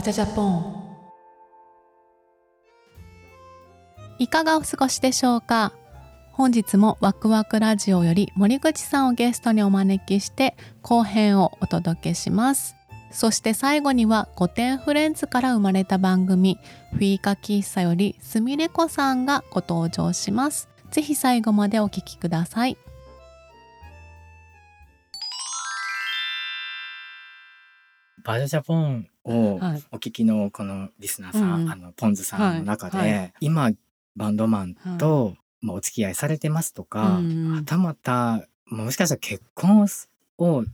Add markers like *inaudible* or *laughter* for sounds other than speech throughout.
バチャジャポン。いかがお過ごしでしょうか？本日もワクワクラジオより森口さんをゲストにお招きして後編をお届けします。そして最後には御殿フレンズから生まれた番組フィーカ喫茶よりすみれこさんがご登場します。ぜひ最後までお聞きください。バージャジャポンをはい。お聞きのこのリスナーさん、うん。うんあのポンズさんの中で、はい。は今バンドマンと、まあ、お付き合いされてますとか、うんはたまたもしかしたら結婚を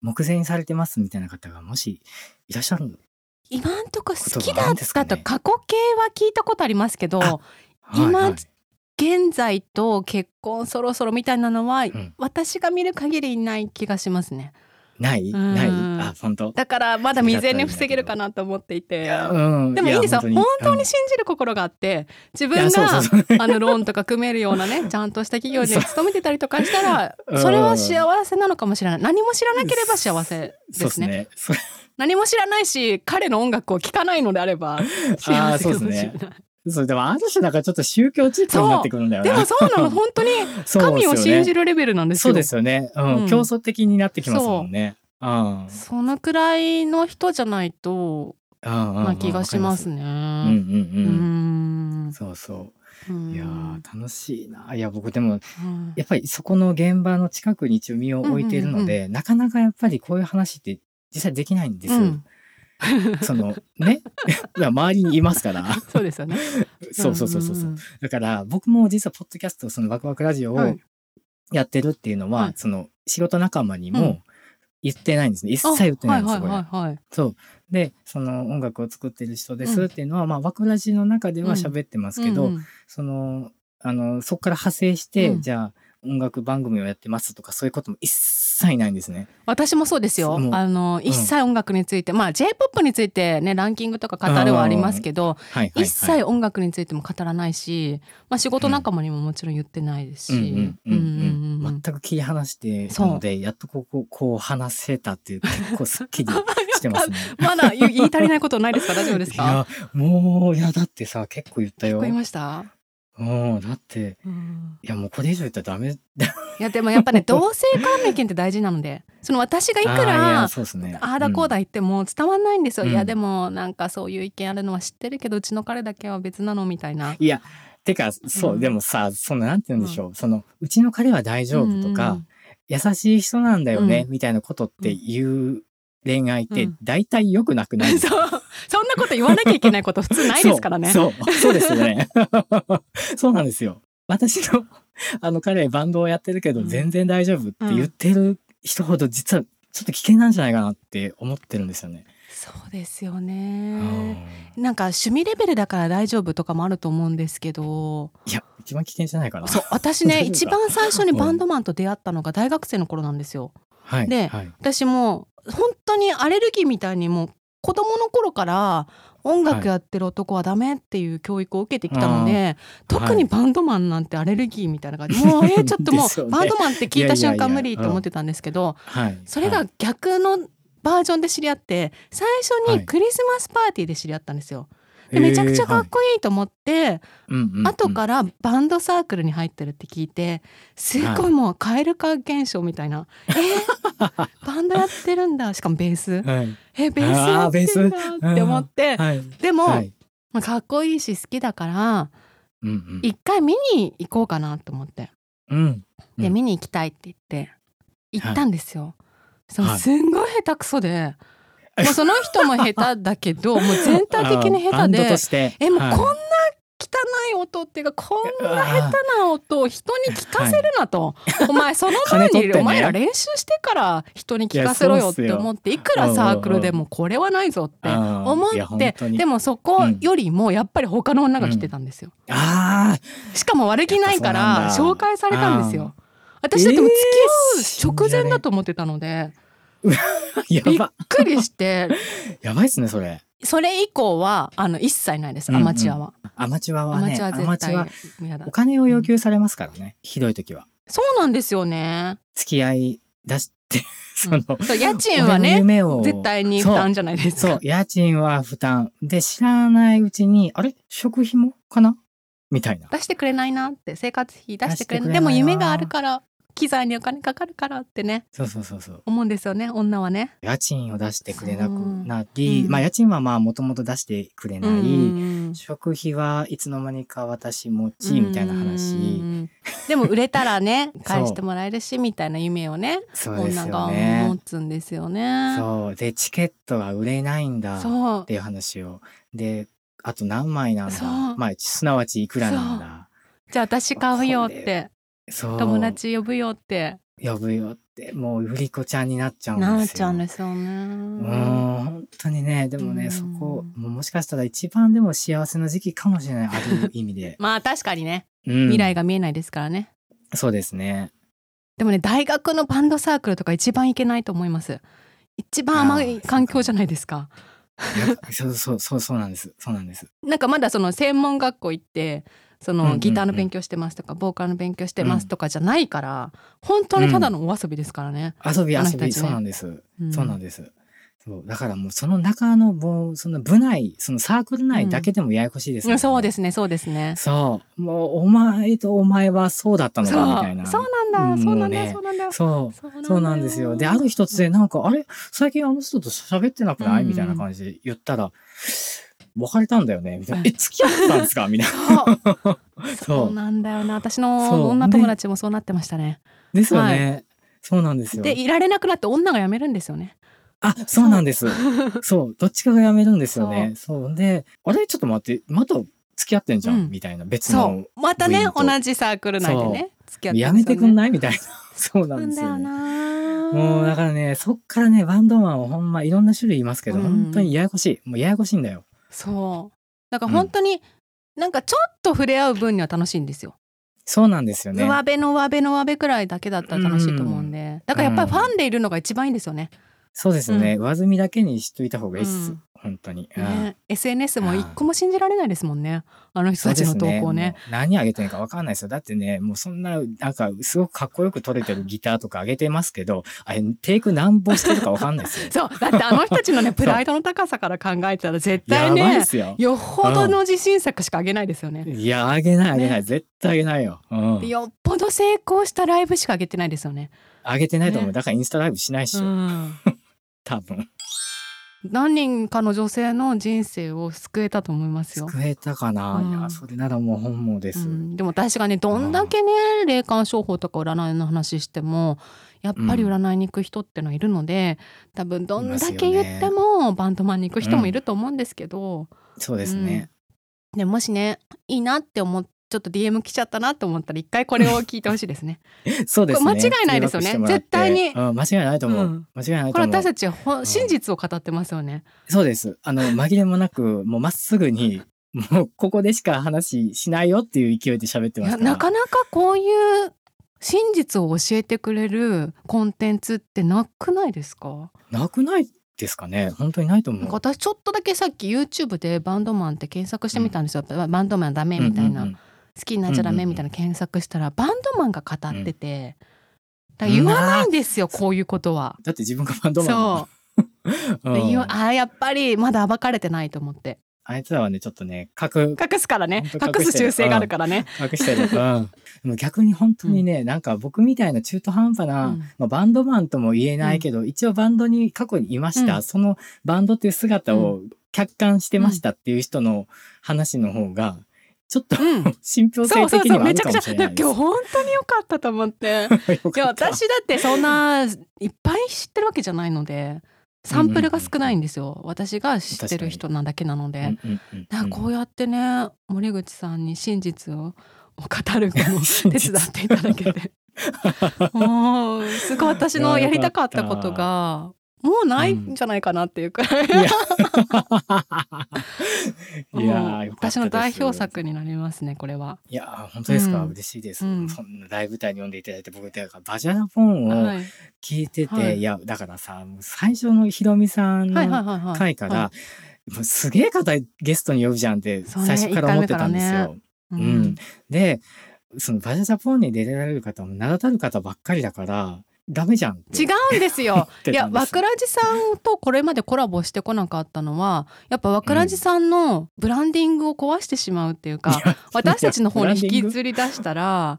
目前にされてますみたいな方がもしいらっしゃる今んとこ好きだったと過去形は聞いたことありますけどはいはい。現在と結婚そろそろみたいなのは、ん。私が見る限りない気がしますねない？うん。ない？あ本当？だからまだ未然に防げるかなと思っていて。うん。でもいいんですよや本当に。うん。信じる心があって自分が *laughs* あのローンとか組めるようなねちゃんとした企業に *laughs* 勤めてたりとかしたらうん。それは幸せなのかもしれない。何も知らなければ幸せですね。何も知らないし彼の音楽を聴かないのであれば幸せかもしれない、そうでもある種なんかちょっと宗教チックになってくるんだよね。でもそうなの。*laughs* 本当に神を信じるるレベルなんですよ。そうですよね、うん。うん。競争的になってきますもんね。うん。そのくらいの人じゃないとなな気がしますね。うんうんううん。んそうそう。うん。いやー楽しいな。いや僕でもうん。やっぱりそこの現場の近くに一応身を置いているので、なかなかやっぱりこういう話って実際できないんです。よ。うん *laughs* そのね。*laughs* 周りにいますから。そうですよね。*laughs* そうそうそうそうそう、んんん。だから僕も実はポッドキャストそのワクワクラジオをはい。やってるっていうのは、はい。その仕事仲間にうん。も言ってないんですね。一切言ってないんですよ、あはいはい。そう。で、その音楽を作ってる人でうん。すっていうのは、まあ、ワクラジの中では喋ってますけど、うんうん。その、あの、そこから派生して、うん。じゃあ、音楽番組をやってますとか、そういうことも一切ないんですね。私もそうですよ。あの一切音楽について、まあ J-POP についてねランキングとか語るはありますけど、はいはい、はい。一切音楽についても語らないし、まあ仕事仲間にももちろん言ってないですし、うんうんうんうん。うんうん全く切り離してたので、やっとここ、こう話せたっていう、結構すっきり *laughs* してますね。まだ言い言い足りないことないですか？大丈夫ですいかや、もう、いや、だってさ、結構言ったよ。聞こえました、うん、だって、うん。いや、もうこれ以上言ったらダメ。いやでもやっぱね *laughs* 同性関連って大事なのでその私がいくらそうですね。ああだこうだ言っても伝わんないんですよ、うん。いやでもなんかそういう意見あるのは知ってるけどうちの彼だけは別なのみたいな。いや、てか、そう、うん。でもさ、その、なんて言うんでしょう、その、うちの彼は大丈夫とか、うん。優しい人なんだよね、うん。みたいなことっていう恋愛ってうん、大体良くなくない？で *laughs* すそか、う。そんなこと言わなきゃいけないこと普通ないですからね。そう、そう、ですよね。*laughs* そうなんですよ。私の、あの、彼、バンドをやってるけど、うん。全然大丈夫って言ってる人ほど、実は、ちょっと危険なんじゃないかなって思ってるんですよね。そうですようねんなんか趣味レベルだから大丈夫とかもあると思うんですけど。いや、一番危険じゃないかな。そう私ね一番最初にバンドマンと出会ったのが大学生の頃なんですよ。はい。ではい、私も本当にアレルギーみたいにもう子供の頃から音楽やってる男はダメっていう教育を受けてきたので、特にバンドマンなんてアレルギーみたいな感じ、*laughs* もうえーちょっともう *laughs* バンドマンって聞いた瞬間無理と思ってたんですけどはい。それがはい逆のバージョンで知り合って最初はい。にクリスマスパーティーで知り合ったんですよ。でめちゃくちゃかっこいいと思って、うんうんうん後からバンドサークルに入ってるって聞いてすっごいもう蛙化現象みたいな「え？ー *laughs* バンドやってるんだしかもベースはい。えベースやってんだって思ってはい。でも、はい。まあかっこいいし好きだからうんうん。一回見に行こうかなと思ってうん。うんで見に行きたいって言って行ったんですよ。そのはいすんごい下手くそで、もうその人も下手だけど *laughs* もう全体的に下手でとして。えもうこんなはい汚い音っていうかこんな下手な音を人に聞かせるなと、お前その前に、金取ってね。お前ら練習してから人に聞かせろよって思っていくらサークルでもこれはないぞって思ってでもそこよりもやっぱり他の女が来てたんですよ。あしかも悪気ないから紹介されたんですよ。私だってもう付き合う直前だと思ってたので、あ、*laughs* やびっば。くりして *laughs* やばいっすね、それ。それ以降はあの一切ないですアマチュアは。アマチュアアマチュア絶対お。金を要求されますからね、ひどい時は。そうなんですよね。付き合い出して、その、そう家賃は俺のね夢を絶対に負担じゃないですかそう、家賃は負担。で、知らないうちに、あれ？食費も？かな？みたいな。出してくれないなって生活費出してくれない出してくれないなでも夢があるから機材にお金かかるからってね。そうそうそうそう。思うんですよね女はね。家賃を出してくれなくなう。り、ん。まあ家賃はまあもともと出してくれない。うんうん食費はいつの間にか私持ち、みたいなうんうんでも売れたらね *laughs* 返してもらえるしみたいな夢をねそうです女が持。つんですよね。そう。で、チケットが売れないんだ。っていう話を。で、あと何枚なんだ。まあ、すなわちいくらなんだ。じゃあ私買うよっこてそう。友達呼ぶよって呼ぶよって、もう売り子ちゃんになっちゃうんですよ。なっちゃうんですよねもう本当にね、でもね、うんそこ、もうもしかしたら一番でも幸せな時期かもしれない、ある意味で。*laughs* まあ確かにねうん未来が見えないですからね、そうですね。でもね大学のバンドサークルとか一番いけないと思います一番甘い環境じゃないですかそうそうそうそうなんです。そうなんです。*laughs* なんかまだその専門学校行ってそのギターの勉強してますとか、ボーカルの勉強してますとかじゃないから、本当にただのお遊びですからね。遊び遊び、そうなんです。ん。そうなんです。そう。だからもうその中のもうその部内そのサークル内だけでもややこしいです、うんそうですねそうですね。そう。もうお前とお前はそうだったのかみたいな。そうなんだそうなんだ、そうなんだ。そう。そうなんですよ。で、ある一つで、なんか、あれ？最近あの人と喋ってなくない？うん。みたいな感じで言ったら、別れたんだよねみたいな。うんえ、付き合ってたんですか？みたいな。そう。*laughs* なんだよな私の女友達もそうなってましたね。ですよね。そうなんですよ。でいられなくなって女が辞めるんですよね。あ、そうなんです。そう。どっちかが辞めるんですよね。そう。で、あれ？ちょっと待って、また付き合ってんじゃん、うんみたいな。別その。うまたね同じサークル内でね付き合ってやめてくんない？みたいな。*laughs* そうななんんだよですよね。なもうだからね、そっからね、バンドマンはほんまいろんな種類いますけど、うん本当にややこしい。もうややこしいんだよ。そうだから本当に、なんかちょっと触れ合う分には楽しいんですよ。そうなんですよね。上辺の上辺の上辺くらいだけだったら楽しいと思うんで、だからやっぱりファンでいるのが一番いいんですよね。そうですね。上積みだけにしといた方がいいっす。うん本当に。うんね SNS も一個も信じられないですもんねあの人たちの投稿ね。もう何上げてんかわかんないですよ。だってね、もうそんな、なんか、すごくかっこよく撮れてるギターとか上げてますけど、あれ、テイク何本してるかわかんないですよ。*laughs* そうだってあの人たちのねプライドの高さから考えたら絶対ねよ。よほどの自信作しかあげないですよね。いや、上げない上げない。ね絶対上げないよ。うん。よっぽど成功したライブしかあげてないですよね。上げてないと思う。ねだからインスタライブしないっしょ。うん *laughs* 多分。何人かの女性の人生を救えたと思いますよ。救えたかな、うん。いや、それならもう本望です。うん、でも私がねどんだけね霊感商法とか占いの話してもやっぱり占いに行く人ってのはいるので、多分どんだけ言ってもバンドマンに行く人もいると思うんですけど、そうですね。でもしねいいなって思っちょっと DM 来ちゃったなと思ったら一回これを聞いてほしいですね。*laughs* そうですね。間違いないですよね絶対にうん、間違いないと思う。うん間違いない思う。ことれ私たちはほん真実を語ってますよね。そうです。あの、*laughs* 紛れもなく、もうまっすぐに、もうここでしか話しないよっていう勢いで喋っていますなかなかこういう真実を教えてくれるコンテンツってなくないですか？なくないですかね本当にないと思う。私ちょっとだけさっき YouTube でバンドマンって検索してみたんですよ、バンドマンダメみたいな、うんうんうん好きになっちゃダメみたいな検索したら、バンドマンが語ってて、だから言わないんですよ、こういうことは。だって自分がバンドマンそだう。*laughs* うん。あーやっぱりまだ暴かれてないと思って。あいつらはね、ちょっとね、隠、隠すからね。本当隠す習性があるからね。隠してる。うん。逆に本当にね、なんか僕みたいな中途半端な、うん。まあ、バンドマンとも言えないけど、一応バンドに過去にいました、うん。そのバンドっていう姿を客観してましたっていう人の話の方が、ちょっとうん、信憑そうそう性的にはあそうめちゃくちゃるかもしれないです。*laughs* 今日本当に良かったと思って。いや私だってそんないっぱい知ってるわけじゃないのでサンプルが少ないんですよ、私が知ってる人なだけなので、うんこうやってね森口さんに真実を語るのを *laughs* 手伝っていただけて。*laughs* もうすごい私のやりたかったことがもうないんじゃないかなっていうくらい、いや。も *laughs* ういやーよかったです。私の代表作になりますねこれは。いやー本当ですか、うん。嬉しいです、うん。そんな大舞台に呼んでいただいて僕だからバジャラポンをはい、聞いてて、はい。い、やだからさ最初のひろみさんの回から、はもうすげえ方ゲストに呼ぶじゃんって最初から思ってたんですよ。ううん。ん、でそのバジャジャポンに出られる方も名だたる方ばっかりだからダメじゃん違うんですよ。*laughs* ていや、たんですわくらじさんとこれまでコラボしてこなかったのは、やっぱわくらじさんのブランディングを壊してしまうっていうか、私たちの方に引きずり出したら、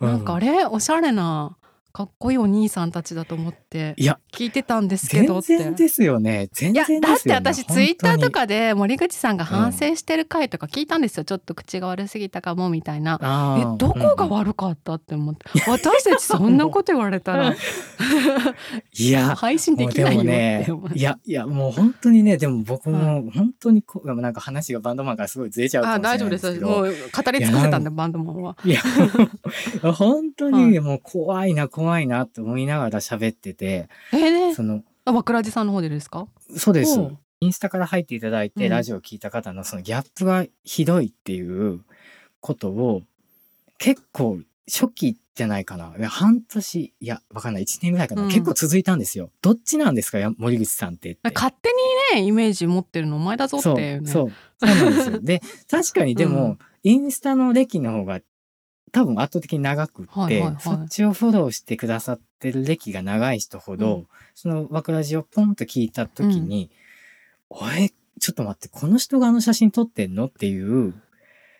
なんかあれ？おしゃれなかっこいいお兄さんたちだと思っていや聞いてたんですけどって。全然ですよね。全いや然だって私ツイッターと本かで森口さんが反省してる回とか聞いたんですよ、ちょっと口が悪すぎたかもみたいな。えどこがうんうん悪かったって思って、私たちそんなこと言われたら。*laughs* いや配信できないよねいやいやもう本当にねでも僕も本当にこうなんか話がバンドマンからすごいずれちゃうかあもしれない大丈夫ですもう語り尽くせたんでバンドマンは。いや本当にもう怖いな怖いなって思いながら喋っててえーね。そのあわくらじさんの方でですか？そうです。インスタから入っていただいて、うん。ラジオを聞いた方のそのギャップがひどいっていうことを結構初期じゃないかな。半年いやわかんない。1年ぐらいかな、うん。結構続いたんですよ。どっちなんですか？や森口さんって。勝手にねイメージ持ってるのお前だぞってそうそう。そうなんですよ。で確かにでも、うん。インスタの歴の方が多分圧倒的に長くって、はいはいはい。そっちをフォローしてくださってる歴が長い人ほど、うん。その枠ラジをポンと聞いた時に「おいちょっと待ってこの人があの写真撮ってんの?」っていう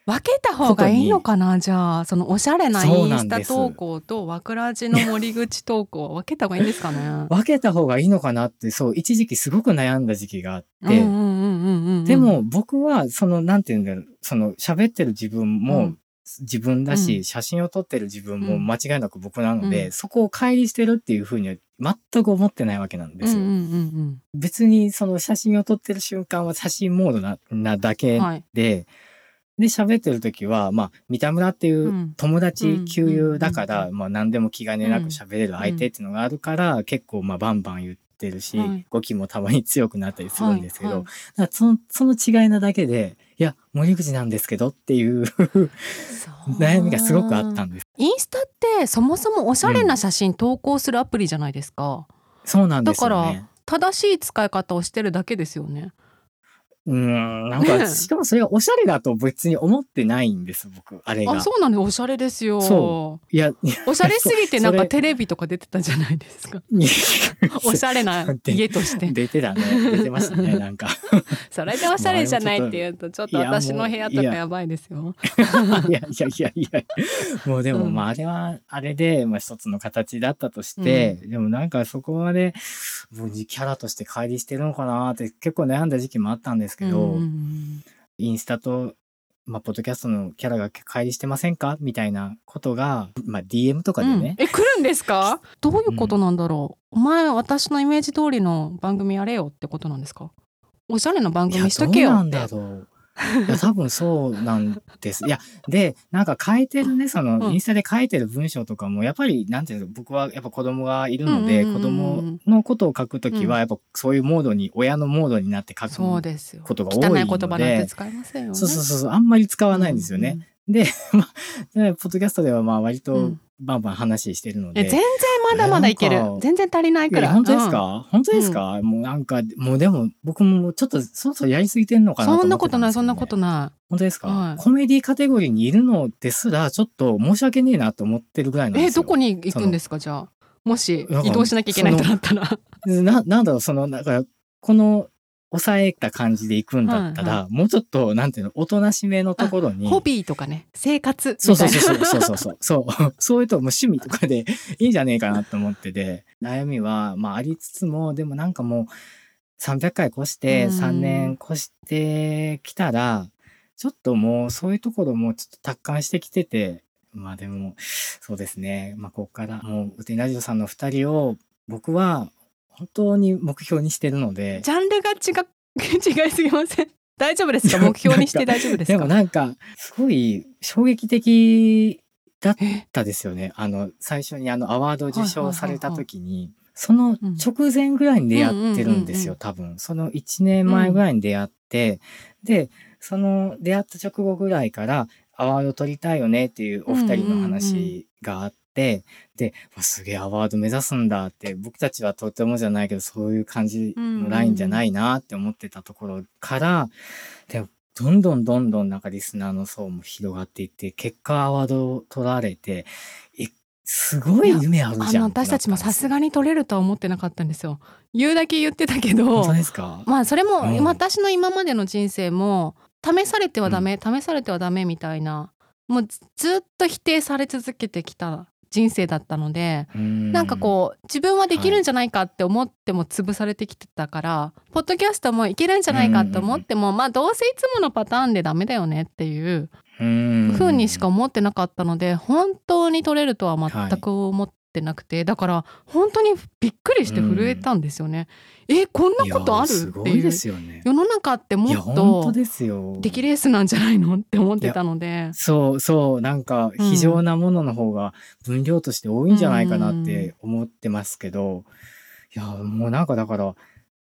分けた方がいいのかな？じゃあそのおしゃれなインスタ投稿とわくらじの森口投稿を分けた方がいいんですかね？*laughs* 分けた方がいいのかなってそう一時期すごく悩んだ時期があって、うんうんうんうんうん。でも僕はそのなんていうんだろうその喋ってる自分も、うん自分だし、うん。写真を撮ってる自分もうん。間違いなく僕なので、うん。そこを乖離してるっていうふうには全く思ってないわけなんですよ。別にその写真を撮ってる瞬間は写真モードななだうけんはい。で、で喋ってる時はまあ三田村っていううん。友達旧友だから、まあ何でも気兼ねなく喋れる相手っていうのがあるから、結構まあバンバン言ってるし、はい。語気もたまに強くなったりするんですけど、はい。はい。だからそのその違いなだけでいや森口なんですけどっていう悩みがすごくあったんです。インスタってそもそもおしゃれな写真投稿するアプリじゃないですか、そうなんですよだね。正しい使い方をしてるだけですよねうーん、なんねか、しかもそれがおしゃれだと別に思ってないんです、僕、あれが。あそうなんでおしゃれですよ。そいや、いやおしゃれすぎてなんかテレビとか出てたじゃないですか。*laughs* おしゃれな家として。出てたね。出てましたね、*laughs* なんか。それでおしゃれじゃないっていうとちょっと私の部屋とかやばいですよ。いやいやいやいや。もうでも、うん。まあ、あれは、あれで、まあ、一つの形だったとして、でもなんかそこまで、もうキャラとして乖離してるのかなって結構悩んだ時期もあったんですけど、うんうんインスタと、まあ、ポッドキャストのキャラが乖離してませんか？みたいなことが、まあ、DM とかでうん。ね、え来るんですか？どういうことなんだろう、お前私のイメージ通りの番組やれよってことなんですか？おしゃれな番組しとけよって。なんだろう。いや多分そうなんです。いやでなんか書いてるねその、うん。インスタで書いてる文章とかもやっぱりなんていうの僕はやっぱ子供がいるので、うんうんうんうん。子供のことを書くときうん。はやっぱそういうモードに親のモードになって書くことが多いので汚い言葉なんて使いませんよね。そうそうそうあんまり使わないんですよね。で、まあ、でポッドキャストではまあ割とうんバンバン話してるので。え全然まだまだいける。全然足りないくら。い本当ですか、本当ですか、もうなんか、もうでも、僕もちょっとそろそろやりすぎてんのかなと思ってそんなことないそんなことな本当ですか、はい。コメディカテゴリーにいるのですら、ちょっと申し訳ねえなと思ってるぐらいなんですよ。いえどこに行くんですか？じゃあ。もし移動しなきゃいけないとなったら。な、*laughs* なんだろう、その、なんか、この、抑えた感じで行くんだったら、はいもうちょっと、なんていうの、おとなしめのところに。ホビーとかね生活そうそうそうそうそうそう *laughs* そう。そういうともう趣味とかでいいんじゃねえかなと思ってて、悩みは、まあありつつも、でもなんかもう300回越して、うん3年越してきたら、ちょっともうそういうところもちょっと達観してきてて、まあでも、そうですね。まあここからもう、ウティラジオさんの二人を僕は本当に目標にしてるので、ジャンルが違 *laughs* 違いすぎません。大丈夫ですか？目標にして大丈夫ですでかもなんか、すごい衝撃的だっえたですよね。あの、最初にあのアワードを受賞された時に、そうんの直前ぐらいに出会ってるんですよ、うんうんうんうん多分。その1年前ぐらいに出会って、で、その出会った直後ぐらいから、アワード取りたいよねっていうお二人の話があって、で、わすげえアワード目指すんだって、僕たちはとてもじゃないけど、そういう感じのラインじゃないなって思ってたところから、で、どんどんどんどんなんかリスナーの層も広がっていって、結果アワードを取られて、一すごい夢あるあじゃん。の私たちもさすがに取れるとは思ってなかったんですよ。言うだけ言ってたけ本ど当ですか。まあそれも、うん私の今までの人生も試されてはダメ、試されてはダメみたいなもうずずっと否定され続けてきた人生だったので、ななんかこう自分はできるんじゃないかって思っても潰されてきてたから、ポッドキャストもいけるんじゃないかって思っても、まあどうせいつものパターンでダメだよねっていううん、風にしか思ってなかったので本当に取れるとは全く思ってなくて、だから本当にびっくりして震えたんですよね。えこんなことある？っていうすよね。世の中ってもっ本当とですよ。出来レースなんじゃないの？って思ってたので。そうそうなんか非常なものの方が分量として多いんじゃないかなって思ってますけど、いやもうなんかだから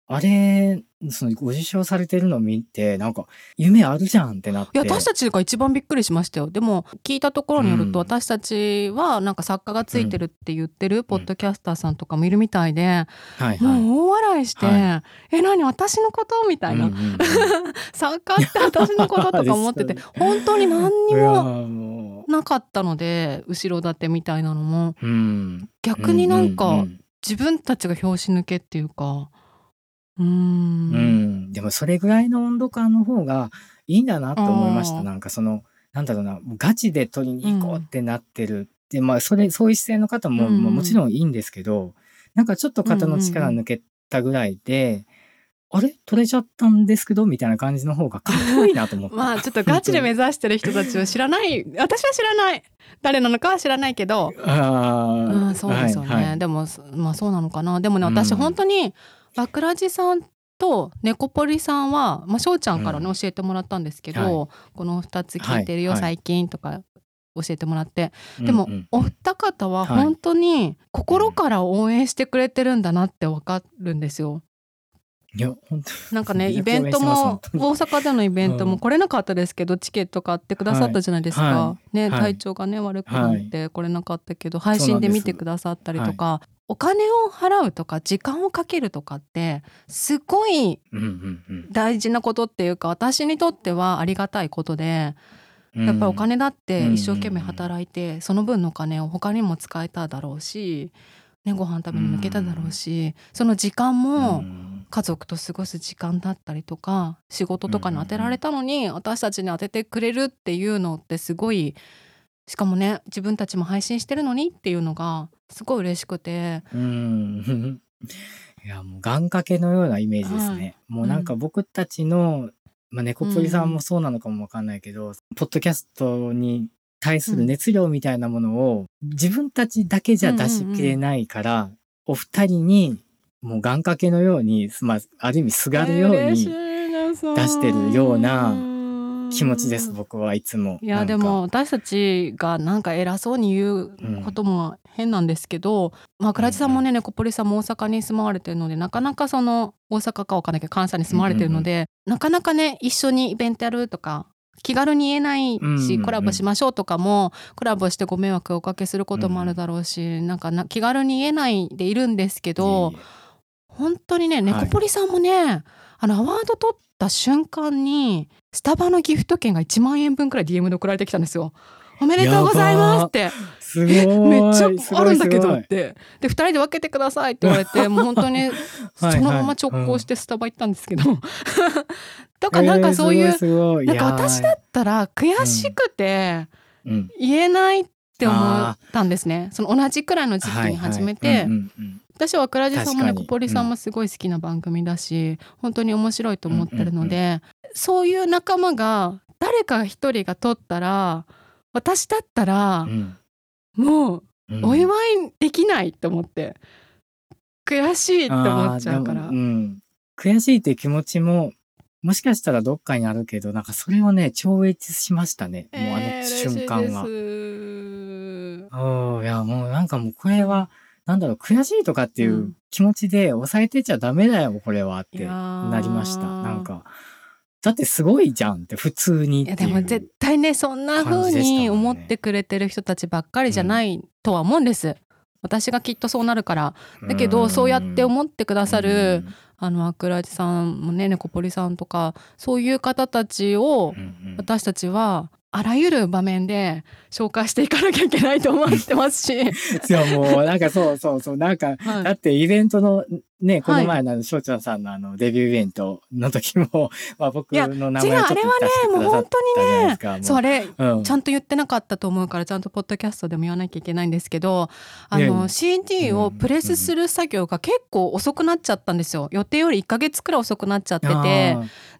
あれそのご受賞されてるのを見てなんか夢あるじゃんってなって。いや私たちが一番びっくりしましたよ。でも聞いたところによると、うん。私たちはなんか作家がついてるって言ってるポッドキャスターさんとかもいるみたいで、もう大笑いして「はえ何私のこと?」みたいな、うんうんうん。*laughs* 作家って私のこと？とか思ってて本当に何にももなかったので後ろ盾みたいなのも。う、うん、逆になんうかん。自分たちが拍子抜けっていうかうーん。うん。うんでもそれぐらいの温度感の方がいいんだなと思いました。なんかそのなんだろうなガチで取りに行こうってなってるで、まあそれそういう姿勢の方も、うん。うんまあもちろんいいんですけどなんかちょっと肩の力抜けたぐらいで、あれ？取れちゃったんですけどみたいな感じの方がかっこいいなと思って。*laughs* まあちょっとガチで目指してる人たちを知らない。私は知らない。誰なのかは知らないけど。あうん、ーそうですよね、はいはい。でもそまあそうなのかな。でもね私うん。本当にバクラジさんとネコポリさんはまあ翔ちゃんからね、うん。教えてもらったんですけど、はこの2つ聞いてるよ、はい。はい。最近とか教えてもらって。でも、うんうん。お二方ははい。本当に心から応援してくれてるんだなってわかるんですよ。いや本当なんかねイベントも大阪でのイベントうん。も来れなかったですけどチケット買ってくださったじゃないですか、はね、はい。体調がね悪くなって来れなかったけど、配信で見てくださったりとか、お金を払うとか時間をかけるとかってすごい大事なことっていうか私にとってはありがたいことでうんやっぱりお金だって一生懸命働いてその分のお金を他にも使えただろうし、ね、ご飯食べに向けただろうしその時間もうん。家族と過ごす時間だったりとか仕事とかに当てられたのに私たちに当ててくれるっていうのってすごいしかもね自分たちも配信してるのにっていうのがすごい嬉しくて。うん。*laughs* いや、もう願掛けのようなイメージですね。もうなんか僕たちの、まあ、猫っぽりさんもそうなのかもわかんないけど、ポッドキャストに対する熱量みたいなものを自分たちだけじゃ出しきれないから、お二人にもう願掛けのように、まあ、ある意味すがるように出してるようなうん気持ちです、僕はいつも。いやでも、私たちがなんか偉そうに言うことも変なんですけど、まあ倉地さんもね猫ポリさんも大阪に住まわれてるのでなかなかその大阪かわかんないけど関西に住まわれてるので、なかなかね一緒にイベントやるとか気軽に言えないし、うんうんうん。コラボしましょうとかもコラボしてご迷惑をおかけすることもあるだろうし、なんかな気軽に言えないでいるんですけどいえいえ。本当にねい猫ポリさんもね、あのアワード取った瞬間にスタバのギフト券が1万円分くらい DM で送られてきたんですよ。おめでとうございますって。すごい。めっちゃあるんだけどって。で2人で分けてくださいって言われて *laughs* もう本当にそはい。のまま直行してスタバ行ったんですけど、とかなんかそういう、えーいなんか私だったら悔しくてうん。言えないって思ったんですね。その同じくらいの時期に始めて、私は倉地さんもねコポリさんもすごい好きな番組だし、本当に面白いと思ってるので、そういう仲間が誰か一人が取ったら私だったらうん。もううん。お祝いできないと思って悔しいって思っちゃうから。うん、悔しいっていう気持ちももしかしたらどっかにあるけどなんかそれをね超越しましたね、もうあの瞬間は。えー嬉しいです。おーいやもうなんかもうこれはなんだろう悔しいとかっていううん。気持ちで抑えてちゃダメだよこれはってなりました。なんかだってすごいじゃんって普通にいやでも絶対ねそんな風に思ってくれてる人たちばっかりじゃないとは思うんです。私がきっとそうなるから。だけどそうやって思ってくださるあのアクラジさんもねネコポリさんとかそういう方たちをうんうん。私たちはあらゆる場面で紹介していかなきゃいけないと思ってますし。*laughs* いやもうなんかそうそうそうなんか、はいだってイベントのねこのはい。前のあの翔ちゃんさんのあのデビューイベントの時も、*laughs* まあ、僕の名前をちょっと出してくださったじゃないですか。もうそうあれうんちゃんと言ってなかったと思うからちゃんとポッドキャストでも言わなきゃいけないんですけどあの CD をプレスする作業が結構遅くなっちゃったんですよ。予定より1ヶ月くらい遅くなっちゃってて。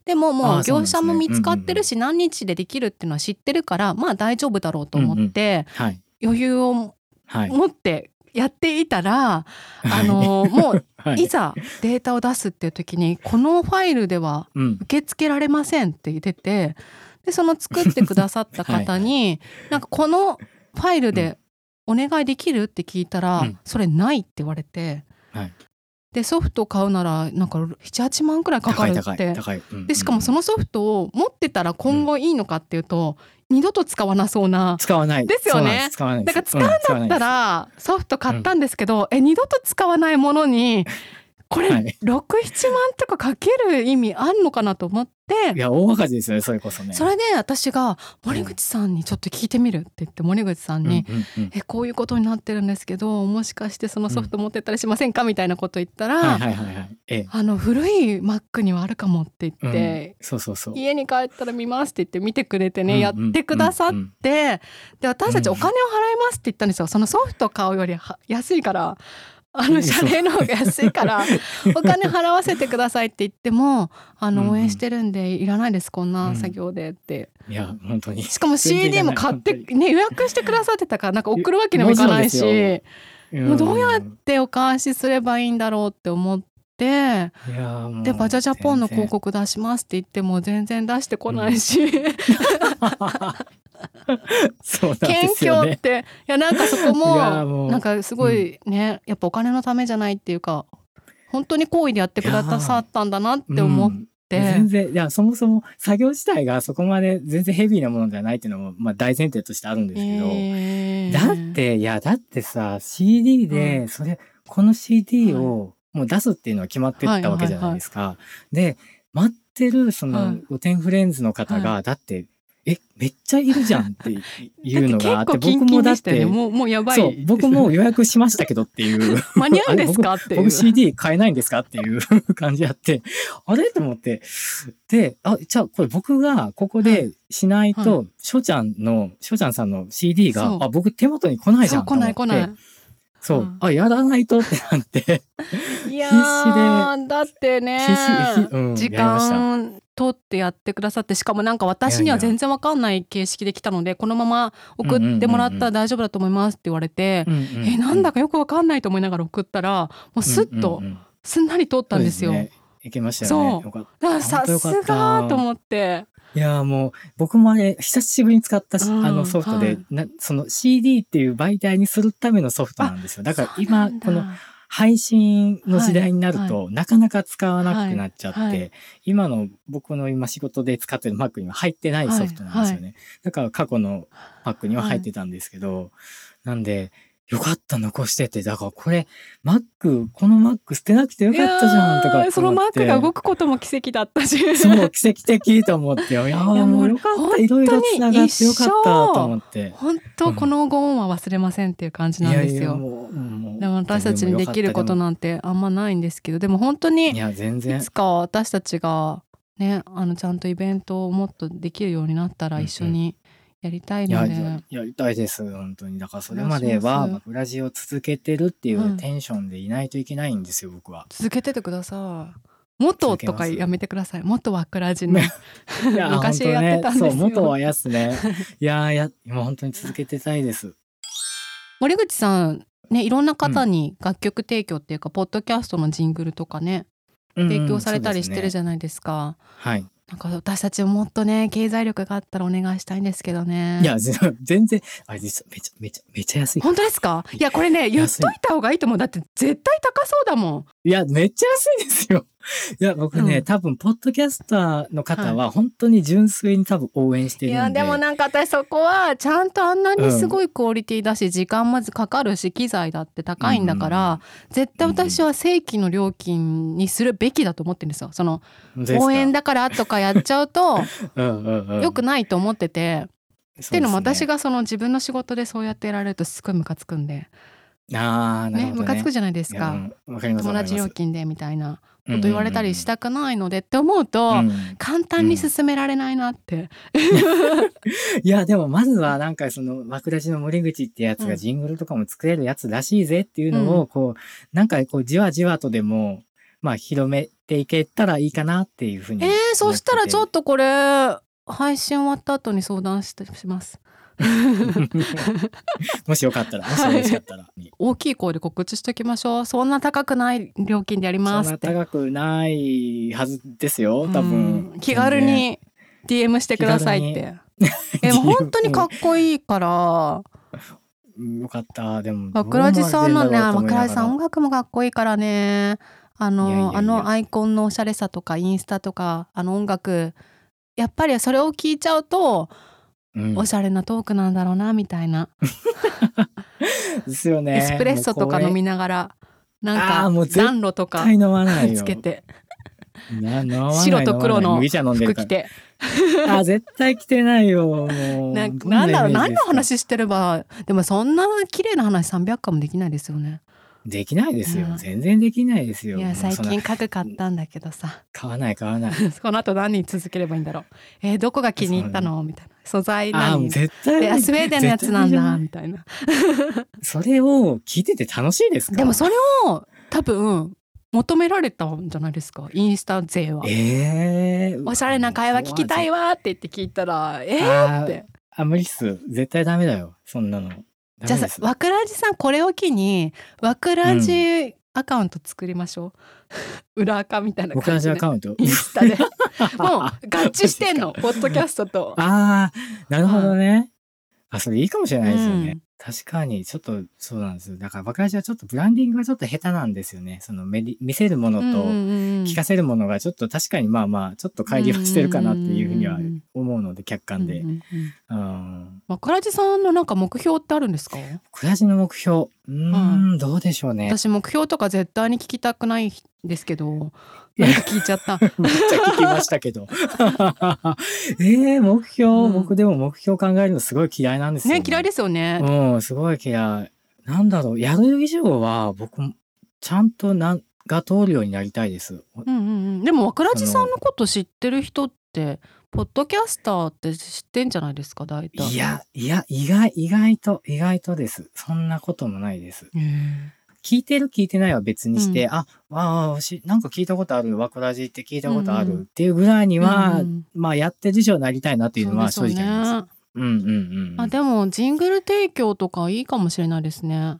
でももう業者も見つかってるし何日でできるっていうのは知ってるからまあ大丈夫だろうと思ってはい。余裕をはい。持ってやっていたらあのもう *laughs* はい。いざデータを出すっていう時にこのファイルではうん。受け付けられませんって言っててでその作ってくださった方に *laughs* なんかこのファイルでお願いできるって聞いたら、うん。それないって言われてはい。でソフト買うならなんか78万くらいかかるって。うん。でしかもそののソフトを持ってたら今後いいのかっていうと、二度と使わなそうな。使わない。ですよね。使わないです。だから使うんだったらソフト買ったんですけど、え二度と使わないものにこれはい。67万とかかける意味あんのかなと思って。いや大赤字ですよねそれこそね。それで私が森口さんにちょっと聞いてみるって言って森口さんにうんうんうん「えこういうことになってるんですけどもしかしてそのソフト持ってったりしませんか?」みたいなこと言ったらはいはいはいはい。ええ「あの古い Mac にはあるかも」って言ってうん、そうそうそう。家に帰ったら見ますって言って見てくれてね、うんやってくださっうんうんてで私たちうんお金を払いますって言ったんですよ。そのソフト買うよりは安いからあの謝礼の方が安いから *laughs* お金払わせてくださいって言ってもあうんうん。の応援してるんでいらないですこんな作業でって。いや本当に。しかも CD も買って本ね予約してくださってたからなんか送るわけにもいかないしもうどうやっんてお返しすればいいんだろうって思ってでバジャジャポンの広告出しますって言っても全然出してこないし。*laughs* そうなんで謙すよね。虚って。いやなんかそこも *laughs* なんかすごいね、やっぱお金のためじゃないっていうか本当に好意でやってくださったんだなって思っうん。て、全然いやそもそも作業自体がそこまで全然ヘビーなものではないっていうのもまあ大前提としてあるんですけど、えー。だっていやだってさ CD でそれ、この CD をもう出すっていうのは決まってたわけじゃないですか。で待ってるそはい。の御殿フレンズの方が、だってえめっちゃいるじゃんってい *laughs* うのがあって僕もだってもうもうやばい。そう僕も予約しましたけどっていう。*laughs* 間に合うんですか？っていう。僕 CD 買えないんですか？っていう感じやって、*laughs* あれ？と思って。で、あ、じゃあこれ僕がここでしないはと、しょちゃんの、しょちゃんさんの CD そう、があ、僕手元に来ないじそう来ゃんと思って。ない来ない。そう、うん。あ、やらないとってなって。いやーだってね必死ひうん時間取ってやってくださってしかもなんか私には全然わかんない形式で来たのでこのまま送ってもらったら大丈夫だと思いますって言われて、うんうんえなんだかよくわかんないと思いながら送ったらもうスッとすんなり通ったんですよ。そうね。いけましたよね。そう。だからさすがと思って。いやーもう僕もあれ久しぶりに使ったし、うんあのソフトで、はい。なその CD っていう媒体にするためのソフトなんですよ。だから今この配信の時代になると、はなかなか使わなくなっちゃって、今の僕の今仕事で使ってる Mac には入ってないソフトなんですよね、だから過去の Mac には入ってたんですけど、なんでよかった残してて。だからこれ Mac この Mac 捨てなくてよかったじゃんとかそのマー思ってクが動くことも奇跡だったし。そう奇跡的と思って。*laughs* いやーもうよかった。いろいろつながってよかったと思って。本当このご恩は忘れませんっていう感じなんですよ。でも私たちにできることなんてあんまないんですけどでも本当にいや全然。いつか私たちがねあのちゃんとイベントをもっとできるようになったら一緒にやりたいので、ややりたいです本当にだからそれまではバクラジを続けてるっていうんうテンションでいないといけないんですよ僕は。続けててください。元とかやめてください。元はクラジのいや昔やってたんですよ。ねそう元はやすね。いやや今本当に続けてたいです。森口さんねいろんな方に楽曲提供っていうか、ポッドキャストのジングルとかね提供されたりしてるじゃないですか。はい。なんか私たちももっとね経済力があったらお願いしたいんですけどね。いやぜ *laughs* 全然あれ実はめちゃめちゃめちゃ安い。本当ですか？いやこれね言っといた方がいいと思うだって絶対高そうだもんいやめっちゃ安いですよ。いや僕ね、うん。多分ポッドキャスターの方は本当に純粋に多分応援しているんで。やでもなんか私そこはちゃんとあんなにすごいクオリティだし、時間まずかかるし機材だって高いんだから、絶対私は正規の料金にするべきだと思ってるんですよ。その応援だからとかやっちゃうと *laughs* うんうんうん、良くないと思ってて。っていうのも私ががその自分の仕事でそうやってやられるとすごいムカつくんで。ああなるほどね。ねムカつくじゃないですか、うんわか友達料金でみたいなこと言われたりしたくないのでって思うと、簡単に進められないなって、*laughs* いやでもまずはなんかその枠立ちの森口ってやつうん。がジングルとかも作れるやつらしいぜっていうのをこう、なんかこうじわじわとでもまあ広めていけたらいいかなっていうふうにえー、そしたらちょっととこれ配信終わった後に相談してします *laughs* もしよかったらもしよろしかったら、大きい声で告知しておきましょう。そんな高くない料金でやりますって。高くないはずですよ多う分。ん気軽に DM してくださいって。え本当にかっこいいから。うん。よかった。でも枕地さんのね枕地さん音楽もかっこいいからね。あのあのアイコンのおしゃれさとかインスタとかあの音楽。やっぱりそれを聞いちゃうと、うんおしゃれなトークなんだろうなみたいな、ですよね。エスプレッソとか飲みながらなんあか暖炉とかつけて。白と黒の服着て。あ絶対着てないよ。なんどなんだろう何の話してればでもそんな綺麗な話300回もできないですよね。できないですよ、うん。全然できないですよ。いや最近家具買ったんだけどさ。買わない買わない。*laughs* この後何続ければいいんだろう。えーどこが気に入ったの？みたいな素材あ絶対スウェーデンのやつなんだ。みたいなそれを聞いてて楽しいですか？でもそれを多分求められたんじゃないですか？インスタ勢は、えー、おしゃれな会話聞きたいわわって言って聞いたらえー、って。あ無理っす。絶対ダメだよ。そんなの。ダじゃあさわくらじさんこれを機にわくらじアカウント作りましょう、*laughs* 裏アカみたいな感じで。じアカウント？インスタで。*laughs* もう合致してんの。ポッドキャストとああなるほどね、あそれいいかもしれないですよね、うん確かにちょっとそうなんですよだから僕らじはちょっとブランディングがちょっと下手なんですよねその見せるものと、聞かせるものがちょっと確かにまあまあちょっと乖離はしてるかなっていうふうには思うので客観で。うんうんうんうん。わくらじさんのなんか目標ってあるんですか？暮らしの目標。うーん、どうでしょうね。私目標とか絶対に聞きたくないんですけどなんか聞いちゃった。*laughs* めっちゃ聞きましたけど。*laughs* えー、目標、うん。僕でも目標考えるのすごい嫌いなんですよ、ね。嫌いですよね、うん、すごい嫌い。なんだろう、やる以上は僕、ちゃんとなんが通るようになりたいです。うんうんうん、でもわくらじさんのこと知ってる人ってポッドキャスターって知ってんじゃないですか？大体。いや、いや、意外、意外と、意外とです。そんなこともないです。へー聞いてる聞いてないは別にして、うん。あ、ああ、しなんか聞いたことある、ワクラジって聞いたことあるっていうぐらいには、うんまあやってる以上になりたいなっていうのは正直あります。ね。うんうんうん。あでもジングル提供とかいいかもしれないですね。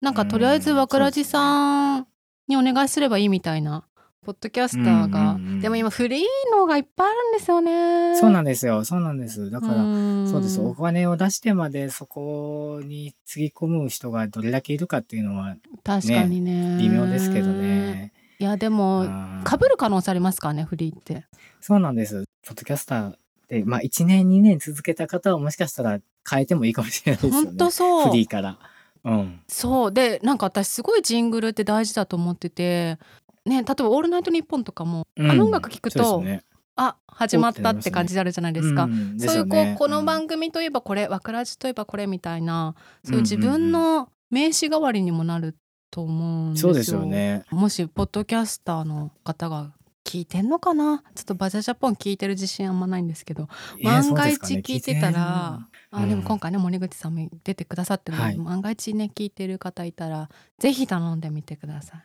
なんかとりあえずうんわくらじさんにお願いすればいいみたいなポッドキャスターが、うんうんうんでも今フリーのがいっぱいあるんですよねそうなんですよ。そうなんです。だから、んそうです。お金を出してまでそこにつぎ込む人がどれだけいるかっていうのは確かにね微妙ですけどね。いやでもうんかぶる可能性ありますからねフリーってそうなんです。ポッドキャスターで、まあ1年2年続けた方はもしかしたら変えてもいいかもしれないですよね。本当そうフリーから。うん。そうでなんか私すごいジングルって大事だと思っててね例えば「オールナイトニッポン」とかも、うん。あの音楽聴くと、ね。あ始まったって感じであるじゃないですか。うんそういうこう、この番組組といえばこれ、わくらじといえばこれみたいなそういう自分の名刺代わりにもなると思うんですよ。そうですよね。もしポッドキャスターの方が聞いてんのかな？ちょっとバジャジャポン聞いてる自信あんまないんですけど。万が一聞いてたら、あでも今回ね森口さんも出てくださってるので、はい。万が一ね聞いてる方いたらぜひ頼んでみてくださ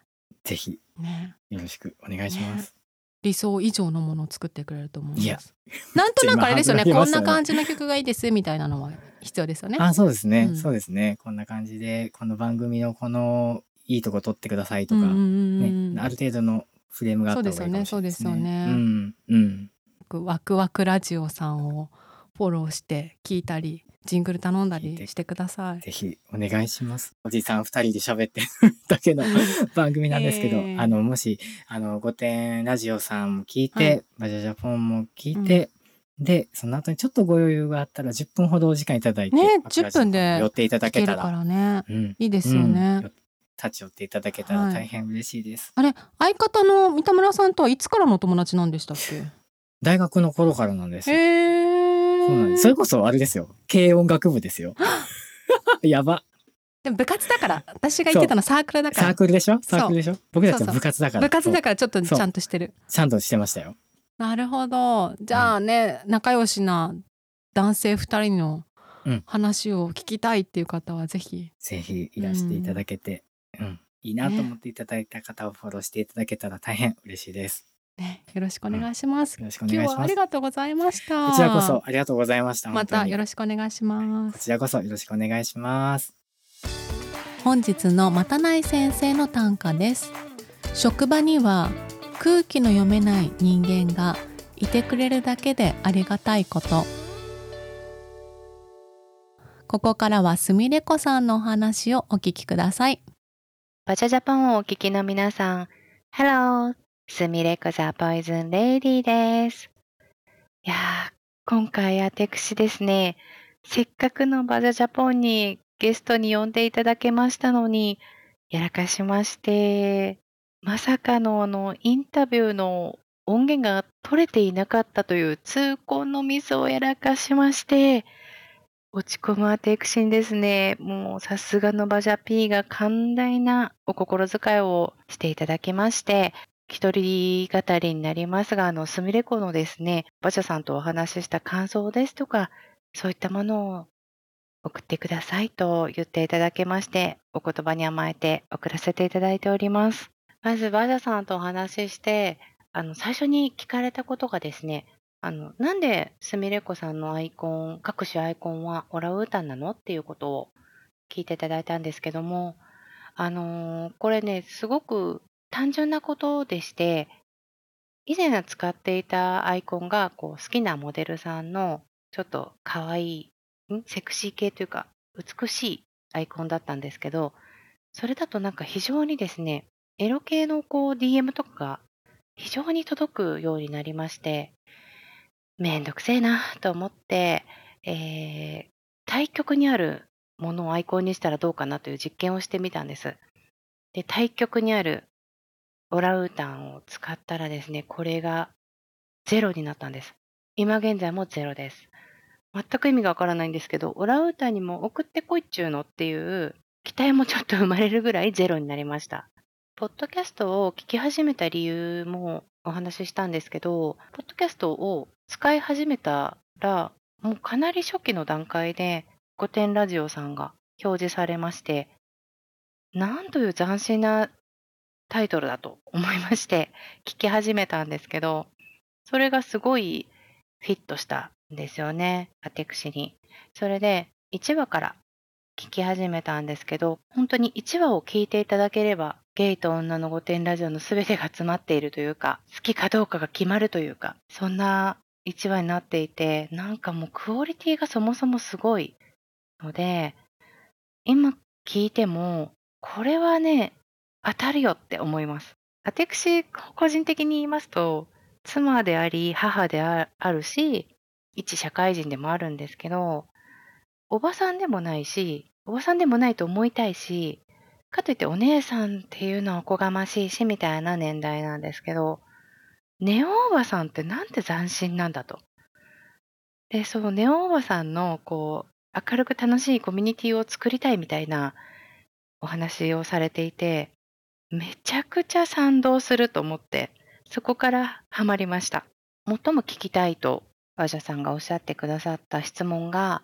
ぜひよろしくお願いします。理想以上のものを作ってくれると思います。いやなんとなくあれですよねこんな感じの曲がいいですみたいなのは必要ですよね。あ、そうですね、うんそうですね。こんな感じで、この番組のこのいいとこ撮ってくださいとか、うんうんうんね、ある程度のフレームがあった方がいいかもしれないですね。そうですよねうん、うん。ワクワクラジオさんをフォローして聞いたりジングル頼んだりしてください。ぜひお願いします。おじさん二人で喋ってるだけの *laughs* 番組なんですけど、えーあの、もし、あの、御殿ラジオさんも聞いて、はいバジャジャポンも聞いて、で、その後にちょっとご余裕があったら10分ほどお時間いただいて、ねバクラジオ10分で寄っていただけた。ららねうん。いいですよね。うん立ち寄っていただけたら大変嬉しいです。あれ相方の三田村さんとはいつからのお友達なんでしたっけ？大学の頃からなんですよ。へそう。それこそあれですよ。軽音楽部ですよ。*laughs* やば。でも部活だから私が言ってたのサークルだからサークルでしょ？サークルでしょ？僕たちは部活だから。部活だからちょっとちゃんとしてるちゃんとしてましたよ。なるほどじゃあね、仲良しな男性2人のうん話を聞きたいっていう方はぜひ、ぜひいらしていただけて、うん、いいなと思っていただいた方をフォローしていただけたら大変嬉しいです。ね、よろしくお願いします、よろしくお願いします今日はあり。がとうございましたこちらこそありがとうございました。またよろししくお願いしますこちらこそよろしくお願いします。本日のまたない先生の短歌です職場には空気の読めない人間がいてくれるだけでありがたいことここからはすみれこさんのお話をお聞きくださいバチャジャパンをお聞きの皆さん、Hello! すみれこザポイズンレイディです。いやー、今回私ですね、せっかくのバジャジャポンにゲストに呼んでいただけましたのに、やらかしまして、まさかのあの、インタビューの音源が取れていなかったという痛恨のミスをやらかしまして、落ち込む私にですね、もうさすがのバジャ P が寛大なお心遣いをしていただきまして、一人語りになりますが、あの、すみれこのですね、バジャさんとお話しした感想ですとか、そういったものを送ってくださいと言っていただけまして、お言葉に甘えて送らせていただいております。まず、バジャさんとお話しして、あの、最初に聞かれたことがですね、あの、なんで、すみれこさんのアイコン、各種アイコンはオラウータンなのっていうことを聞いていただいたんですけども、あのーこれね、すごく単純なことでして、以前使っていたアイコンが、こう、好きなモデルさんの、ちょっと可愛い、ん？セクシー系というか、美しいアイコンだったんですけど、それだとなんか非常にですね、エロ系のこう DM とかが非常に届くようになりまして、めんどくせえなと思って、えー対極にあるものをアイコンにしたらどうかなという実験をしてみたんです。で、対極にあるオラウータンを使ったらですね、これがゼロになったんです。今現在もゼロです。全く意味がわからないんですけど、オラウータンにも送ってこいっちゅうのっていう期待もちょっと生まれるぐらいゼロになりました。ポッドキャストを聞き始めた理由もお話ししたんですけど、ポッドキャストを使い始めたら、もうかなり初期の段階で、御殿ラジオさんが表示されまして、なんという斬新なタイトルだと思いまして、*laughs* 聞き始めたんですけど、それがすごいフィットしたんですよね、私に。それで、1話から聞き始めたんですけど、本当に1話を聞いていただければ、ゲイと女の御殿ラジオの全てが詰まっているというか、好きかどうかが決まるというか、そんな1話になっていて、なんかもうクオリティがそもそもすごいので、今聞いても、これはね、当たるよって思います。私、個人的に言いますと、妻であり、母であるし、一社会人でもあるんですけど、おばさんでもないし、おばさんでもないと思いたいし、かといってお姉さんっていうのはおこがましいし、みたいな年代なんですけど、ネオおばさんってなんて斬新なんだと。で、そう、ネオおばさんの、こう、明るく楽しいコミュニティを作りたいみたいなお話をされていて、めちゃくちゃ賛同すると思って、そこからハマりました。最も聞きたいと、バジャさんがおっしゃってくださった質問が、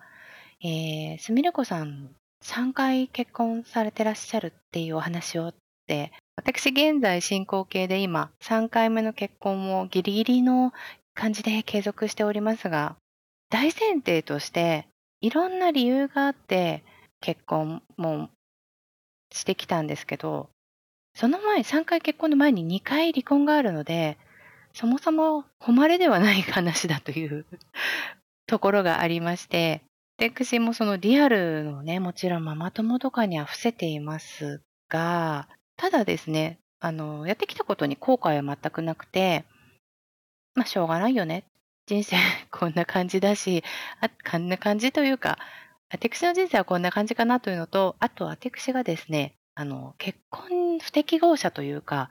すみれこさん、3回結婚されてらっしゃるっていうお話をって、私現在進行形で今3回目の結婚をギリギリの感じで継続しておりますが、大前提としていろんな理由があって結婚もしてきたんですけど、その前、3回結婚の前に2回離婚があるので、そもそも誉れではない話だという *laughs* ところがありまして、私もそのリアルのね、もちろんママ友とかには伏せていますが、ただですね、あの、やってきたことに後悔は全くなくて、まあ、しょうがないよね。人生 *laughs* こんな感じだし、あこんな感じというか、私の人生はこんな感じかなというのと、あと私がですね、あの、結婚不適合者というか、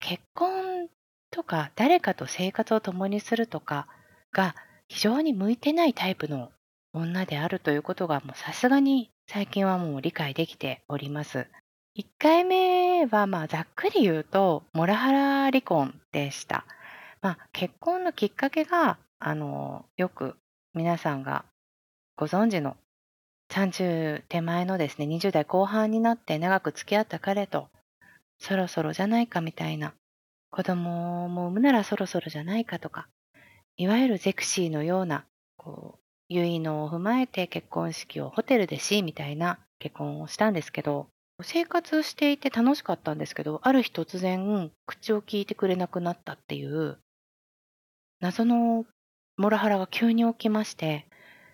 結婚とか誰かと生活を共にするとかが非常に向いてないタイプの女であるということがさすがに最近はもう理解できております。1回目はまあざっくり言うとモラハラ離婚でした。まあ、結婚のきっかけがあのよく皆さんがご存知の30手前のですね20代後半になって長く付き合った彼とそろそろじゃないかみたいな子供も産むならそろそろじゃないかとかいわゆるゼクシーのようなこう結納を踏まえて結婚式をホテルでしみたいな結婚をしたんですけど生活していて楽しかったんですけどある日突然口を聞いてくれなくなったっていう謎のモラハラが急に起きまして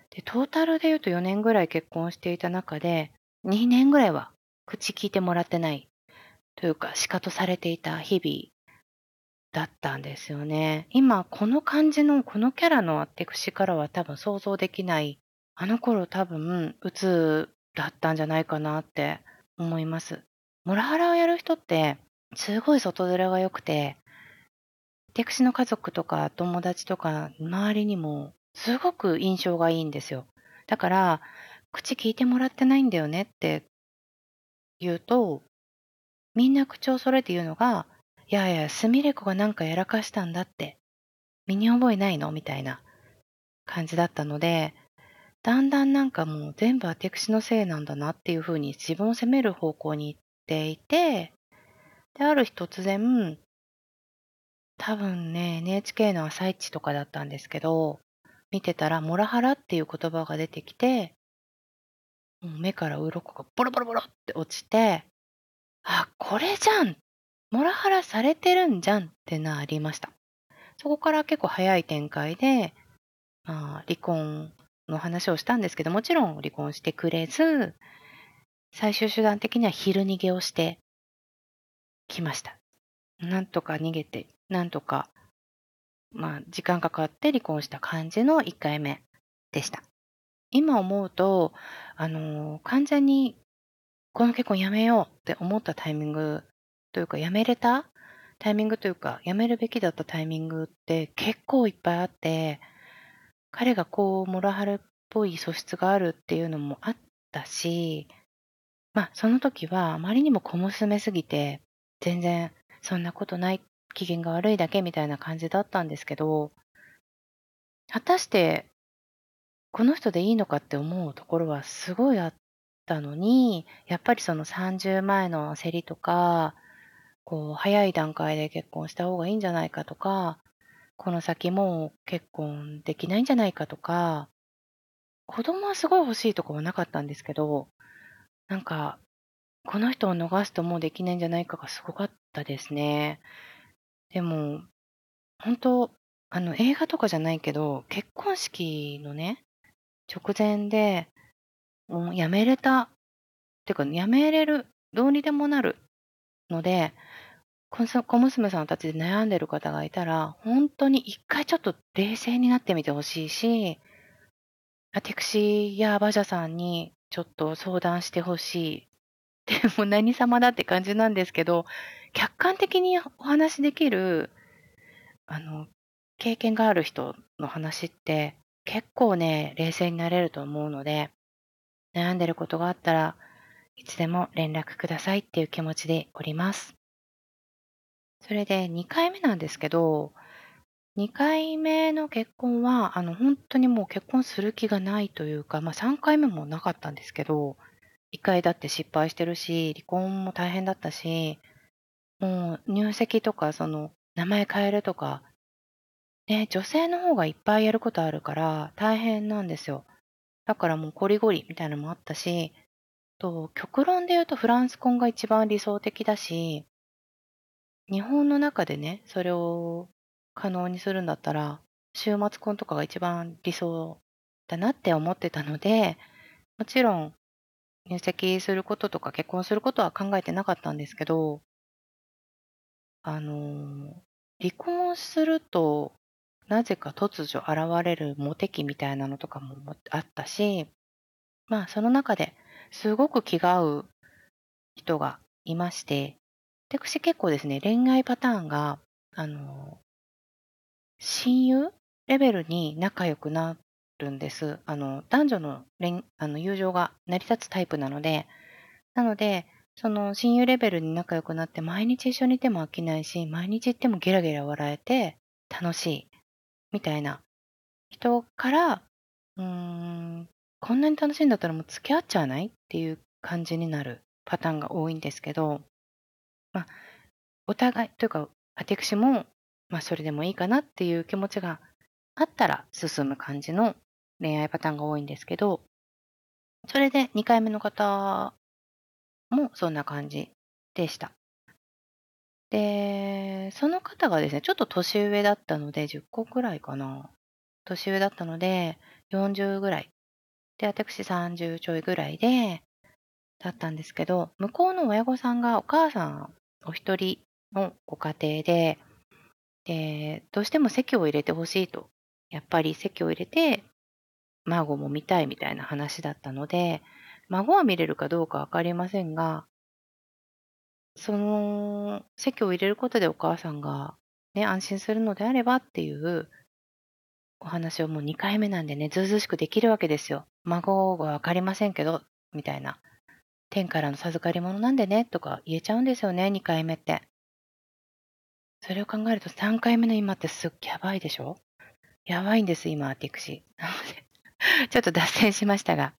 でトータルで言うと4年ぐらい結婚していた中で2年ぐらいは口聞いてもらってないというか、仕方されていた日々だったんですよね。今、この感じの、このキャラの私からは多分想像できない、あの頃多分、鬱だったんじゃないかなって思います。モラハラをやる人って、すごい外面が良くて、私の家族とか友達とか周りにもすごく印象がいいんですよ。だから、口聞いてもらってないんだよねって言うと、みんな口を揃えて言うのが、いやいや、すみれ子がなんかやらかしたんだって、身に覚えないの？みたいな感じだったので、だんだんなんかもう全部私のせいなんだなっていうふうに自分を責める方向に行っていて、で、ある日突然、多分ね、NHK の朝一とかだったんですけど、見てたら、モラハラっていう言葉が出てきて、もう目から鱗がボロボロボロって落ちて、あ、これじゃんモラハラされてるんじゃんってなりました。そこから結構早い展開で、まあ、離婚の話をしたんですけど、もちろん離婚してくれず、最終手段的には昼逃げをしてきました。なんとか逃げて、なんとか、まあ、時間かかって離婚した感じの1回目でした。今思うと、あの完全にこの結婚やめようって思ったタイミングというか、やめれた？タイミングというか、やめるべきだったタイミングって結構いっぱいあって、彼がこう、モラハルっぽい素質があるっていうのもあったし、まあ、その時はあまりにも小娘すぎて、全然そんなことない、機嫌が悪いだけみたいな感じだったんですけど、果たして、この人でいいのかって思うところはすごいあったのに、やっぱりその30前の競りとか、こう、早い段階で結婚した方がいいんじゃないかとか、この先もう結婚できないんじゃないかとか、子供はすごい欲しいとかはなかったんですけど、なんか、この人を逃すともうできないんじゃないかがすごかったですね。でも、本当あの、映画とかじゃないけど、結婚式のね、直前で、もうやめれた。てか、やめれる。どうにでもなる。ので、小娘さんたちで悩んでる方がいたら、本当に一回ちょっと冷静になってみてほしいし、私や馬車さんにちょっと相談してほしい。でも何様だって感じなんですけど、客観的にお話しできる、あの、経験がある人の話って結構ね、冷静になれると思うので、悩んでることがあったらいつでも連絡くださいっていう気持ちでおります。それで2回目なんですけど、2回目の結婚は、あの、本当にもう結婚する気がないというか、まあ3回目もなかったんですけど、1回だって失敗してるし、離婚も大変だったし、もう入籍とか、その、名前変えるとか、ね、女性の方がいっぱいやることあるから大変なんですよ。だからもうこりごりみたいなのもあったし、と極論で言うとフランス婚が一番理想的だし、日本の中でね、それを可能にするんだったら、週末婚とかが一番理想だなって思ってたので、もちろん入籍することとか結婚することは考えてなかったんですけど、あの、離婚するとなぜか突如現れるモテ期みたいなのとかもあったし、まあその中ですごく気が合う人がいまして、私結構ですね、恋愛パターンが、あの、親友レベルに仲良くなるんです。あの、男女の恋あの友情が成り立つタイプなので、なので、その親友レベルに仲良くなって毎日一緒にいても飽きないし、毎日行ってもゲラゲラ笑えて楽しいみたいな。人から、うーん、こんなに楽しいんだったらもう付き合っちゃわないっていう感じになるパターンが多いんですけど、まあ、お互いというか、私も、まあ、それでもいいかなっていう気持ちがあったら進む感じの恋愛パターンが多いんですけど、それで2回目の方もそんな感じでした。で、その方がですね、ちょっと年上だったので、10個くらいかな。年上だったので、40ぐらい。で、私30ちょいぐらいで、だったんですけど、向こうの親御さんがお母さんお一人のご家庭で、で、どうしても席を入れてほしいと。やっぱり席を入れて、孫も見たいみたいな話だったので、孫は見れるかどうかわかりませんが、その席を入れることでお母さんがね、安心するのであればっていうお話をもう2回目なんでね、ずうずうしくできるわけですよ。孫がわかりませんけど、みたいな。天からの授かり物なんでね、とか言えちゃうんですよね、2回目って。それを考えると3回目の今ってすっげやばいでしょ？やばいんです、今、私。なので、ちょっと脱線しましたが。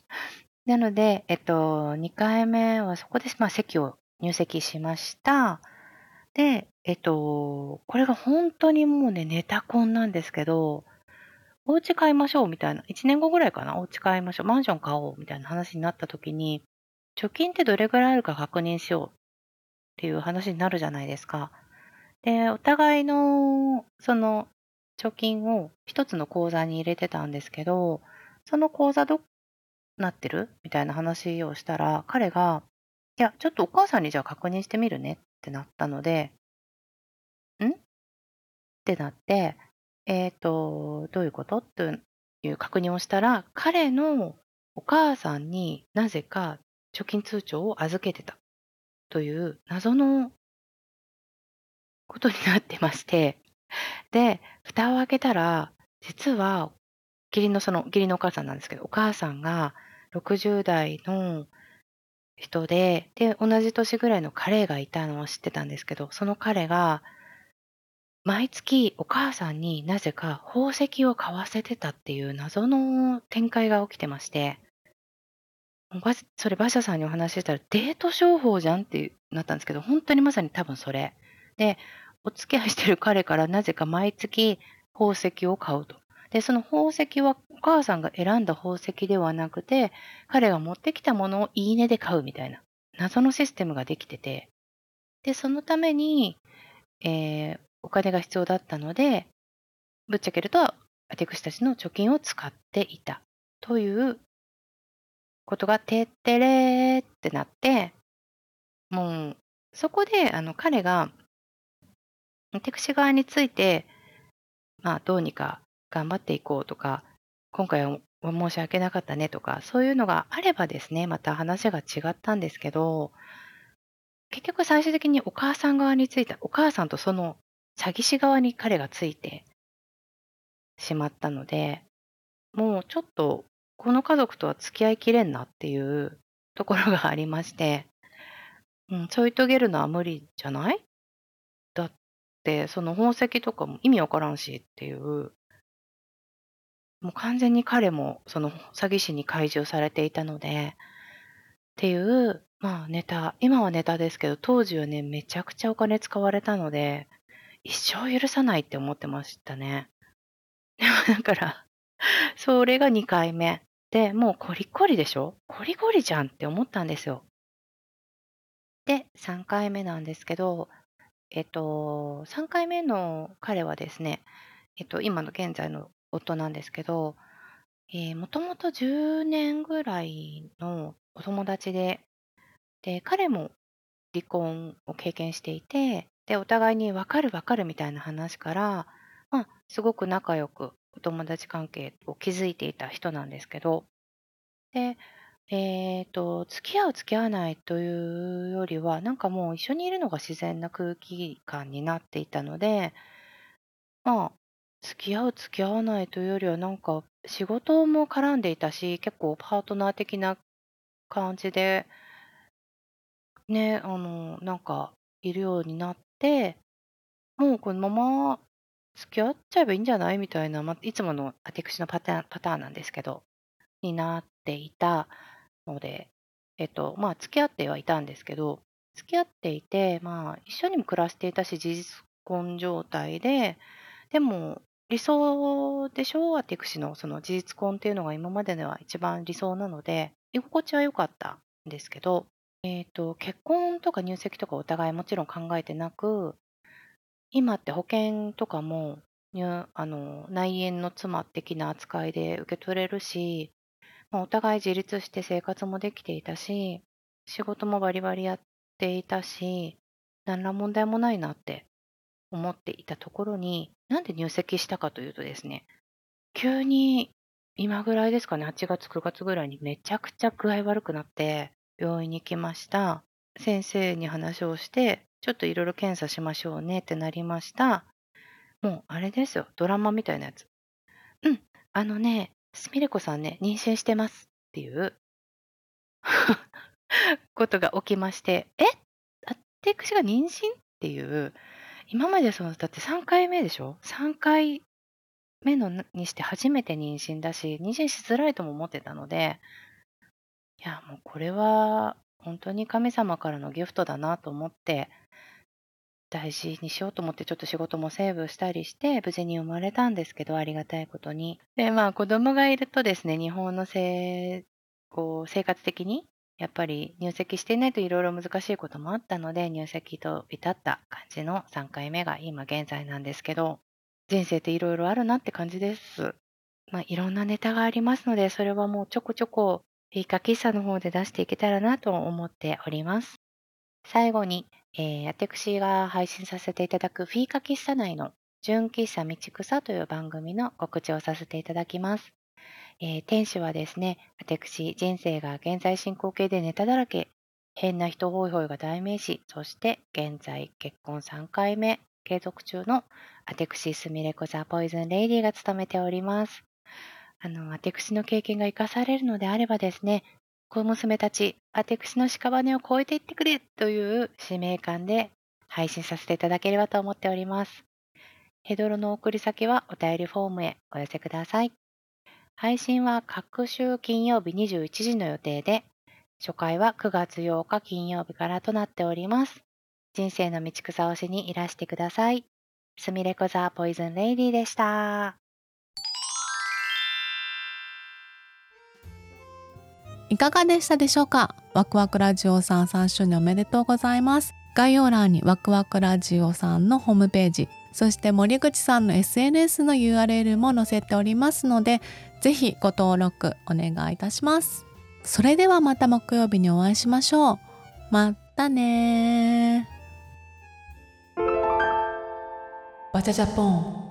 なので、えっと、2回目はそこで、まあ、席を入籍しました。で、えっと、これが本当にもうね、ネタコンなんですけど、お家買いましょうみたいな、1年後ぐらいかな、お家買いましょう、マンション買おうみたいな話になった時に、貯金ってどれぐらいあるか確認しようっていう話になるじゃないですか。で、お互いの、その、貯金を一つの口座に入れてたんですけど、その口座どっなってる？みたいな話をしたら、彼が、いや、ちょっとお母さんにじゃあ確認してみるねってなったので、ん？ってなって、えっ、ー、と、どういうこと？っていう確認をしたら、彼のお母さんになぜか貯金通帳を預けてた。という謎のことになってまして、で、蓋を開けたら、実は、義理のその、義理のお母さんなんですけど、お母さんが60代の人で、で、同じ年ぐらいの彼がいたのを知ってたんですけど、その彼が、毎月お母さんになぜか宝石を買わせてたっていう謎の展開が起きてまして、それ馬車さんにお話ししたらデート商法じゃんってなったんですけど、本当にまさに多分それ。で、お付き合いしてる彼からなぜか毎月宝石を買うと。で、その宝石はお母さんが選んだ宝石ではなくて、彼が持ってきたものをいいねで買うみたいな謎のシステムができてて、で、そのために、えー、お金が必要だったので、ぶっちゃけると、私たちの貯金を使っていた。ということがてってれーってなって、もう、そこで、あの、彼が、私側について、まあ、どうにか頑張っていこうとか、今回は申し訳なかったねとか、そういうのがあればですね、また話が違ったんですけど、結局最終的にお母さん側についた、お母さんとその詐欺師側に彼がついてしまったので、もうちょっとこの家族とは付き合いきれんなっていう *laughs* ところがありまして、うん、ちょいとげるのは無理じゃない？だって、その宝石とかも意味わからんしっていう、もう完全に彼もその詐欺師に懐柔されていたので、っていう、まあネタ、今はネタですけど、当時はね、めちゃくちゃお金使われたので、一生許さないって思ってましたね。で *laughs* もだから、それが2回目。で、もうコリコリでしょ？コリコリじゃんって思ったんですよ。で、3回目なんですけど、えっと、3回目の彼はですね、えっと、今の現在の夫なんですけど、えー、もともと10年ぐらいのお友達で、で、彼も離婚を経験していて、で、お互いに分かる分かるみたいな話から、まあ、すごく仲良くお友達関係を築いていた人なんですけど、で、え、ー、と、付き合う付き合わないというよりは、なんかもう一緒にいるのが自然な空気感になっていたので、まあ、付き合う付き合わないというよりはなんか仕事も絡んでいたし、結構パートナー的な感じで、ね、あの、なんかいるようになって、もうこのまま付き合っちゃえばいいんじゃない？みたいな、ま、いつものあてくしのパターンパターンなんですけど、になっていたので、えっと、まあ、付き合ってはいたんですけど、付き合っていて、まあ、一緒にも暮らしていたし、事実婚状態で、でも理想でしょ、アティクシのその事実婚っていうのが今まででは一番理想なので、居心地は良かったんですけど、えっと、結婚とか入籍とかお互いもちろん考えてなく、今って保険とかも、あの、内縁の妻的な扱いで受け取れるし、まあ、お互い自立して生活もできていたし、仕事もバリバリやっていたし、何ら問題もないなって思っていたところに、なんで入籍したかというとですね、急に今ぐらいですかね、8月、9月ぐらいにめちゃくちゃ具合悪くなって、病院に行きました。先生に話をして、ちょっといろいろ検査しましょうねってなりました。もうあれですよ、ドラマみたいなやつ。うん、あのね、すみれこさんね、妊娠してますっていう *laughs* ことが起きまして、え？私が妊娠？っていう、今までその、だって3回目でしょ ?3 回目のにして初めて妊娠だし、妊娠しづらいとも思ってたので、いや、もうこれは本当に神様からのギフトだなと思って、大事にしようと思ってちょっと仕事もセーブしたりして、無事に生まれたんですけど、ありがたいことに。で、まあ子供がいるとですね、日本のせこう生活的に、やっぱり入籍していないといろいろ難しいこともあったので、入籍と至った感じの3回目が今現在なんですけど、人生っていろいろあるなって感じです。まあいろんなネタがありますので、それはもうちょこちょこフィーカ喫茶の方で出していけたらなと思っております。最後に、えー、私が配信させていただくフィーカ喫茶内の純喫茶道草という番組の告知をさせていただきます。えー、店主はですね、私、人生が現在進行形でネタだらけ、変な人ホイホイが代名詞、そして現在結婚3回目継続中のアテクシスミレコザポイズンレイディが務めております。あの、アテクシの経験が活かされるのであればですね、小娘たち、アテクシの屍を越えていってくれという使命感で配信させていただければと思っております。ヘドロの送り先はお便りフォームへお寄せください。配信は各週金曜日21時の予定で、初回は9月8日金曜日からとなっております。人生の道草をしにいらしてください。すみれこザポイズンレイディでした。いかがでしたでしょうか？ワクワクラジオさん3周年おめでとうございます。概要欄にワクワクラジオさんのホームページ、そして森口さんの SNS の URL も載せておりますので、ぜひご登録お願いいたします。それではまた木曜日にお会いしましょう。またねバチャジャポン